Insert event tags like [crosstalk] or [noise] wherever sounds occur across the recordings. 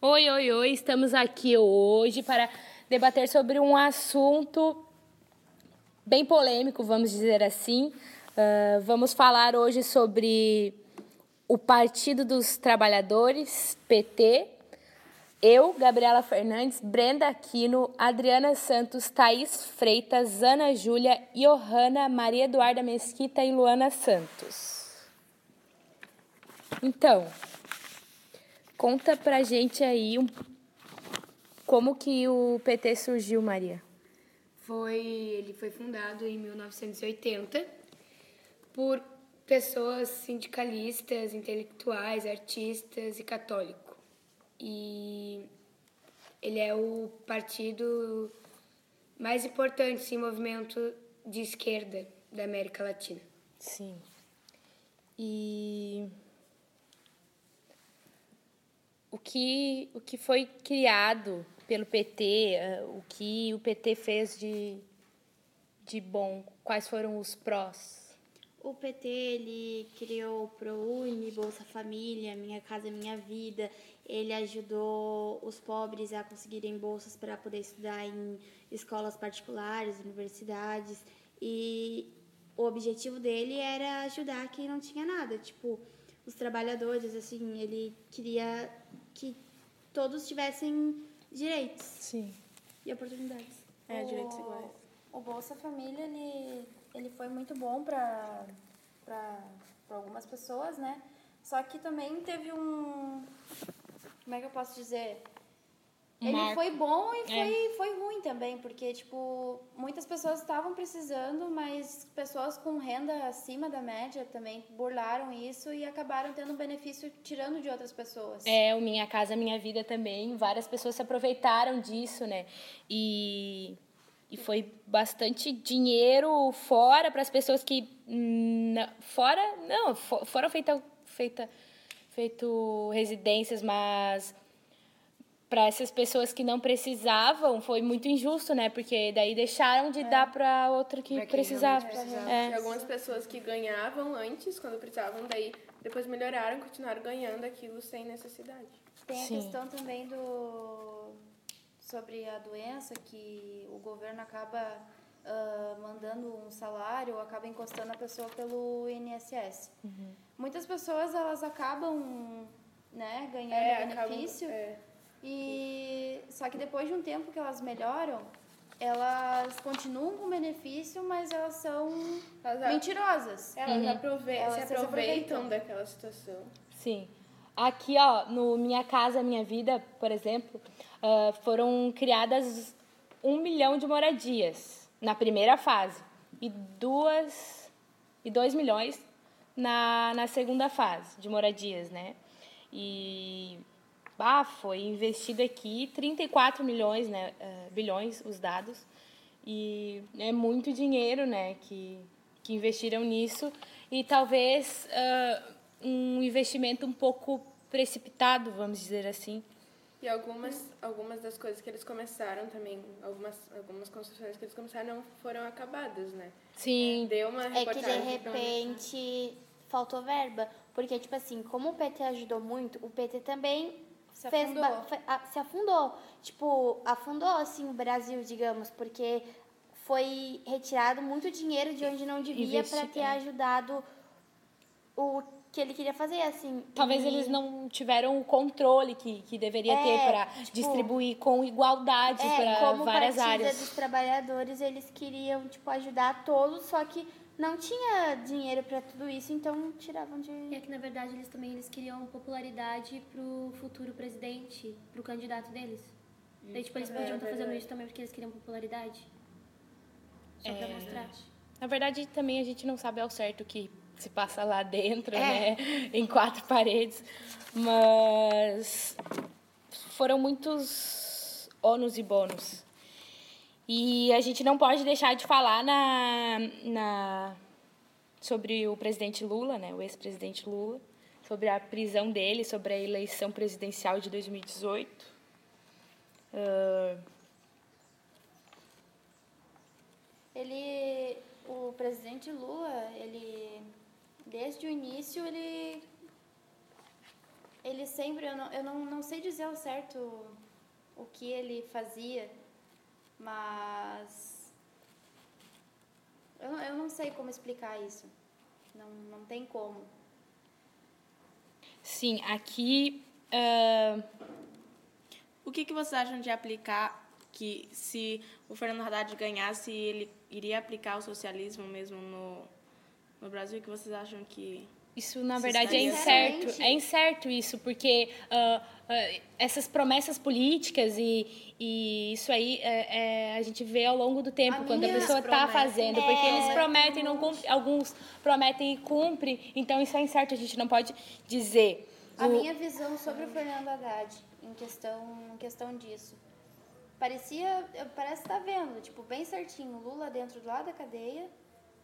Oi, oi, oi, estamos aqui hoje para debater sobre um assunto bem polêmico, vamos dizer assim. Uh, vamos falar hoje sobre o Partido dos Trabalhadores, PT. Eu, Gabriela Fernandes, Brenda Aquino, Adriana Santos, Thaís Freitas, Ana Júlia, Johanna, Maria Eduarda Mesquita e Luana Santos. Então, Conta pra gente aí um, como que o PT surgiu, Maria. Foi, ele foi fundado em 1980 por pessoas sindicalistas, intelectuais, artistas e católico. E ele é o partido mais importante, sim, movimento de esquerda da América Latina. Sim. E o que, o que foi criado pelo PT, eh, o que o PT fez de, de bom, quais foram os prós? O PT ele criou o ProUni, Bolsa Família, Minha Casa Minha Vida. Ele ajudou os pobres a conseguirem bolsas para poder estudar em escolas particulares, universidades. E o objetivo dele era ajudar quem não tinha nada, tipo os trabalhadores, assim, ele queria que todos tivessem direitos. Sim. E oportunidades. É, direitos iguais. O Bolsa Família, ele, ele foi muito bom para algumas pessoas, né? Só que também teve um... Como é que eu posso dizer? Ele Marco. foi bom e foi, é. foi ruim também, porque, tipo, muitas pessoas estavam precisando, mas pessoas com renda acima da média também burlaram isso e acabaram tendo um benefício tirando de outras pessoas. É, o Minha Casa Minha Vida também, várias pessoas se aproveitaram disso, né? E, e foi bastante dinheiro fora para as pessoas que. Fora, não, foram feita, feita, feito residências, mas para essas pessoas que não precisavam foi muito injusto, né? Porque daí deixaram de é. dar para outra que precisava. precisava. É. algumas pessoas que ganhavam antes, quando precisavam, daí depois melhoraram, continuaram ganhando aquilo sem necessidade. Tem a Sim. questão também do sobre a doença que o governo acaba uh, mandando um salário, acaba encostando a pessoa pelo INSS. Uhum. Muitas pessoas elas acabam, né, ganhando é, benefício. Acabam, é e só que depois de um tempo que elas melhoram, elas continuam com benefício, mas elas são elas, mentirosas. Elas, uhum. aproveitam, elas se, aproveitam se aproveitam daquela situação. Sim. Aqui, ó, no Minha Casa Minha Vida, por exemplo, uh, foram criadas um milhão de moradias na primeira fase e duas e dois milhões na, na segunda fase de moradias, né? E ah, foi investido aqui 34 milhões, né, uh, bilhões, os dados, e é muito dinheiro, né, que, que investiram nisso, e talvez uh, um investimento um pouco precipitado, vamos dizer assim. E algumas, algumas das coisas que eles começaram também, algumas, algumas construções que eles começaram não foram acabadas, né? Sim. Deu uma É que de repente faltou verba. Porque, tipo assim, como o PT ajudou muito, o PT também se fez afundou. se afundou. Tipo, afundou assim o Brasil, digamos, porque foi retirado muito dinheiro de onde não devia para ter ajudado o que ele queria fazer, assim. Talvez e... eles não tiveram o controle que, que deveria é, ter para tipo, distribuir com igualdade é, para várias áreas. Como dos trabalhadores, eles queriam, tipo, ajudar todos, só que não tinha dinheiro para tudo isso, então tiravam de. E é que na verdade eles também eles queriam popularidade pro futuro presidente, pro candidato deles. Hum. Daí, tipo, eles é, podiam estar é fazendo isso também porque eles queriam popularidade. Só é... pra mostrar. Na verdade, também a gente não sabe ao certo o que se passa lá dentro, é. né? [laughs] Em quatro paredes. Mas foram muitos ônus e bônus e a gente não pode deixar de falar na, na, sobre o presidente Lula, né, o ex-presidente Lula, sobre a prisão dele, sobre a eleição presidencial de 2018. Uh... Ele, o presidente Lula, ele, desde o início, ele ele sempre, eu não, eu não, não sei dizer ao certo o que ele fazia, mas eu, eu não sei como explicar isso. Não, não tem como. Sim, aqui. ah, O que, que vocês acham de aplicar que se o Fernando Haddad ganhasse, ele iria aplicar o socialismo mesmo no, no Brasil? O que vocês acham que... Isso, na verdade, é estaria- incerto. É incerto isso, porque ah, ah, essas promessas políticas e, e isso aí é, é, a gente vê ao longo do tempo, A quando a pessoa está fazendo, porque É. eles prometem não cumprem, alguns prometem e cumprem, então isso é incerto, a gente não pode dizer. A O- minha visão sobre o Fernando Haddad, em questão, em questão disso. Parecia, parece estar vendo, tipo, bem certinho, Lula dentro lá da cadeia,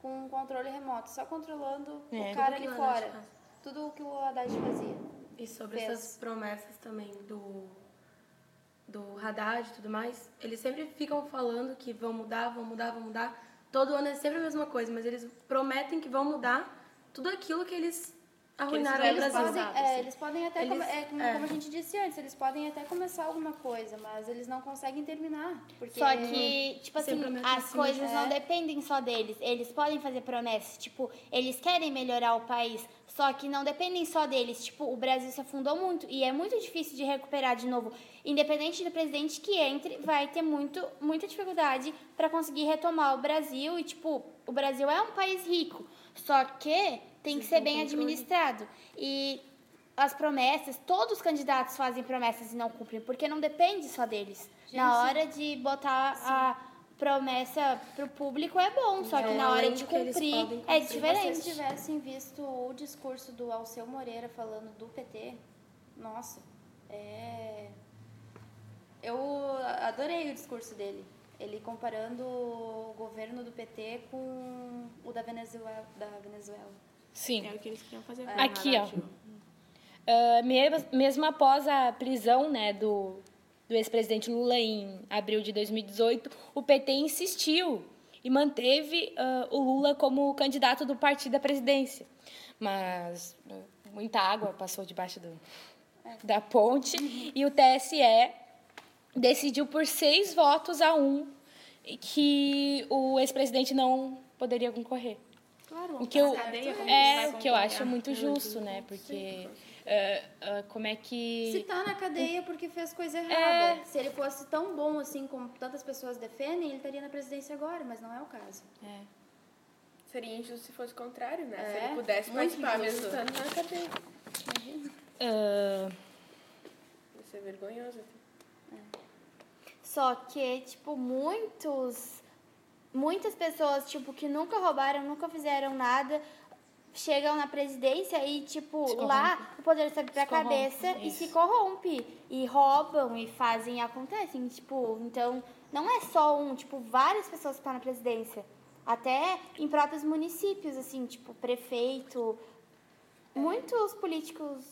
com um controle remoto, só controlando É. o cara ali Haddad fora. Tudo o que o Haddad fazia. E sobre Fez. essas promessas também do, do Haddad e tudo mais, eles sempre ficam falando que vão mudar, vão mudar, vão mudar. Todo ano é sempre a mesma coisa, mas eles prometem que vão mudar tudo aquilo que eles arruinaram Eles Brasil. podem, é, eles podem até, Eles- come- é, como, é. como a gente disse antes, eles podem até começar alguma coisa, mas eles não conseguem terminar. Porque Só que, tipo assim, as coisas não dependem só deles. Eles podem fazer promessas, tipo, eles querem melhorar o país, só que não dependem só deles. Tipo, o Brasil se afundou muito e é muito difícil de recuperar de novo. Independente do presidente que entre, vai ter muito, muita dificuldade para conseguir retomar o Brasil. E, tipo, o Brasil é um país rico, só que tem que ser bem administrado. E as promessas, todos os candidatos fazem promessas e não cumprem, porque não depende só deles. na hora de botar a promessa pro público é bom, só que É, na hora de cumprir é cumprir. Se diferente. vocês tivessem visto o discurso do Alceu Moreira falando do PT, nossa, é... Eu adorei o discurso dele. Ele comparando o governo do PT com o da Venezuela. Da Venezuela. Sim. É o que eles queriam fazer. com Aqui, ó. Haddad. Ah, me- mesmo após a prisão né, do, do ex-presidente Lula em abril de 2018, o PT insistiu e manteve ah, o Lula como candidato do partido à presidência. Mas ah, muita água passou debaixo do, da ponte e o TSE decidiu por seis votos a um que o ex-presidente não poderia concorrer. Claro, O que eu, cadeia, como é, o que eu acho muito justo, né? Porque ah, ah, como é Se que. tá na cadeia porque fez coisa errada. É. Se ele fosse tão bom assim como tantas pessoas defendem, ele estaria na presidência agora, mas não é o caso. É. Seria injusto se fosse o contrário, né? se É, ele pudesse muito participar mesmo estando na cadeia. Ah, Isso é vergonhoso. Só que, tipo, muitos. Muitas pessoas, tipo, que nunca roubaram, nunca fizeram nada, chegam na presidência e, tipo, lá o poder sobe pra corrompe, cabeça e isso. se corrompe. E roubam e fazem e acontecem. Tipo, então, não é só um, tipo, várias pessoas que estão na presidência. Até em próprios municípios, assim, tipo, prefeito. Muitos políticos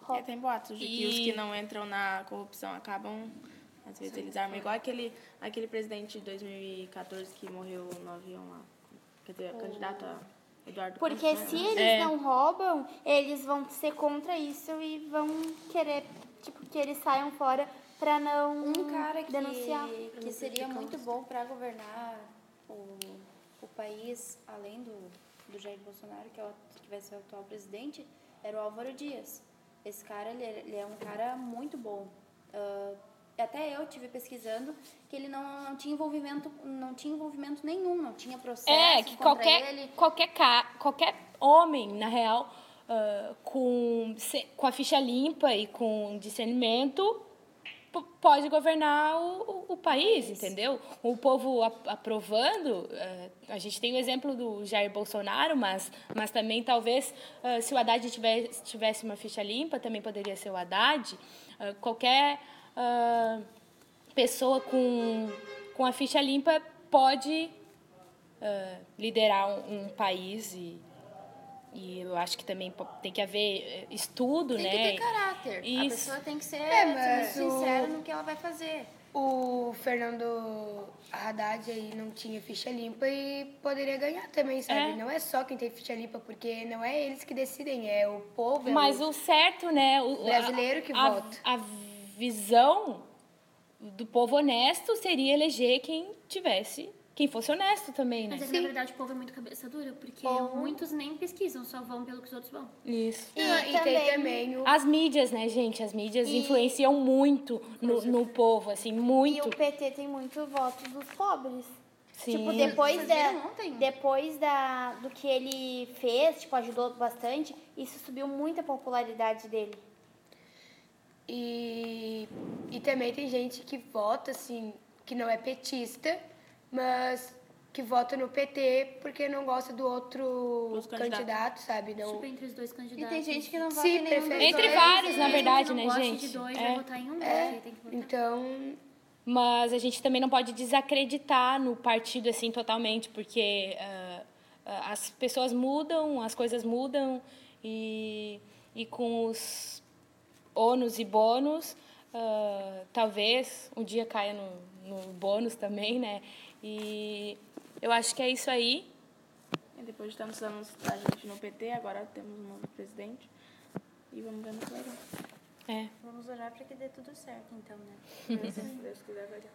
É, roubam. tem boatos de que os E- que não entram na corrupção acabam. Às vezes eles armam igual aquele, aquele presidente de 2014 que morreu no avião lá. Quer dizer, candidato a Eduardo Porque Campos, né? se eles É. não roubam, eles vão ser contra isso e vão querer, tipo, que eles saiam fora pra não Um cara que, denunciar. que seria muito bom para governar o, o país, além do, do Jair Bolsonaro, que, é o, que vai ser o atual presidente, era o Álvaro Dias. Esse cara, ele, é- ele é um cara muito bom. Ah, até eu tive pesquisando que ele não, não tinha envolvimento não tinha envolvimento nenhum, não tinha processo é, que qualquer, ele. qualquer, qualquer homem, na real, ah, com, se- com a ficha limpa e com discernimento, pode governar o, o- o país, entendeu? O povo a- aprovando, ah, a gente tem o exemplo do Jair Bolsonaro, mas, mas também talvez ah, se o Haddad tivesse, tivesse uma ficha limpa, também poderia ser o Haddad. Ah, qualquer ah, pessoa com, com a ficha limpa pode ah, liderar um, um país e, e eu acho que também tem que haver eh, estudo, Tem né? que ter caráter. A Isso. pessoa tem que ser, É, muito o- sincera no que ela vai fazer. o Fernando Haddad aí não tinha ficha limpa e poderia ganhar também, sabe? É. Não é só quem tem ficha limpa, porque não é eles que decidem, é o povo. é Mas o... o certo, né? O, Brasileiro que a, vota. A visão do povo honesto seria eleger quem tivesse, quem fosse honesto também, né? Mas é que, na verdade o povo é muito cabeça dura, porque muitos nem pesquisam, só vão pelo que os outros vão. Isso. Não, e, tem também o... As mídias, né, gente? As mídias E- influenciam muito no, no povo, assim, E muito. o PT tem muito voto dos pobres. Sim. Tipo, depois, da, depois da, do que ele fez, tipo, ajudou bastante, isso subiu muito a popularidade dele. E, e também tem gente que vota, assim, que não é petista, mas que vota no PT porque não gosta do outro candidato, sabe? Não... Tipo, entre os dois E candidatos. tem gente que não vota Sim, em nenhum prefere- Entre dois. vários, na verdade, não né, gosta gente? de dois, É. vai votar em um, É, aí tem que votar. então, Mas a gente também não pode desacreditar no partido assim totalmente, porque ah, as pessoas mudam, as coisas mudam e, e com os ônus e bônus, ah, talvez um dia caia no, no bônus também, né? E eu acho que é isso aí. E depois de tantos anos da gente no PT, agora temos um novo presidente. E vamos ver no que vai dar. É. Vamos orar para que dê tudo certo, então, né? Se Deus quiser, vai dar.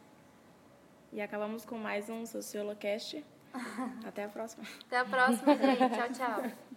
E acabamos com mais um Sociolocast. [laughs] Até a próxima. Até a próxima, gente. Tchau, tchau.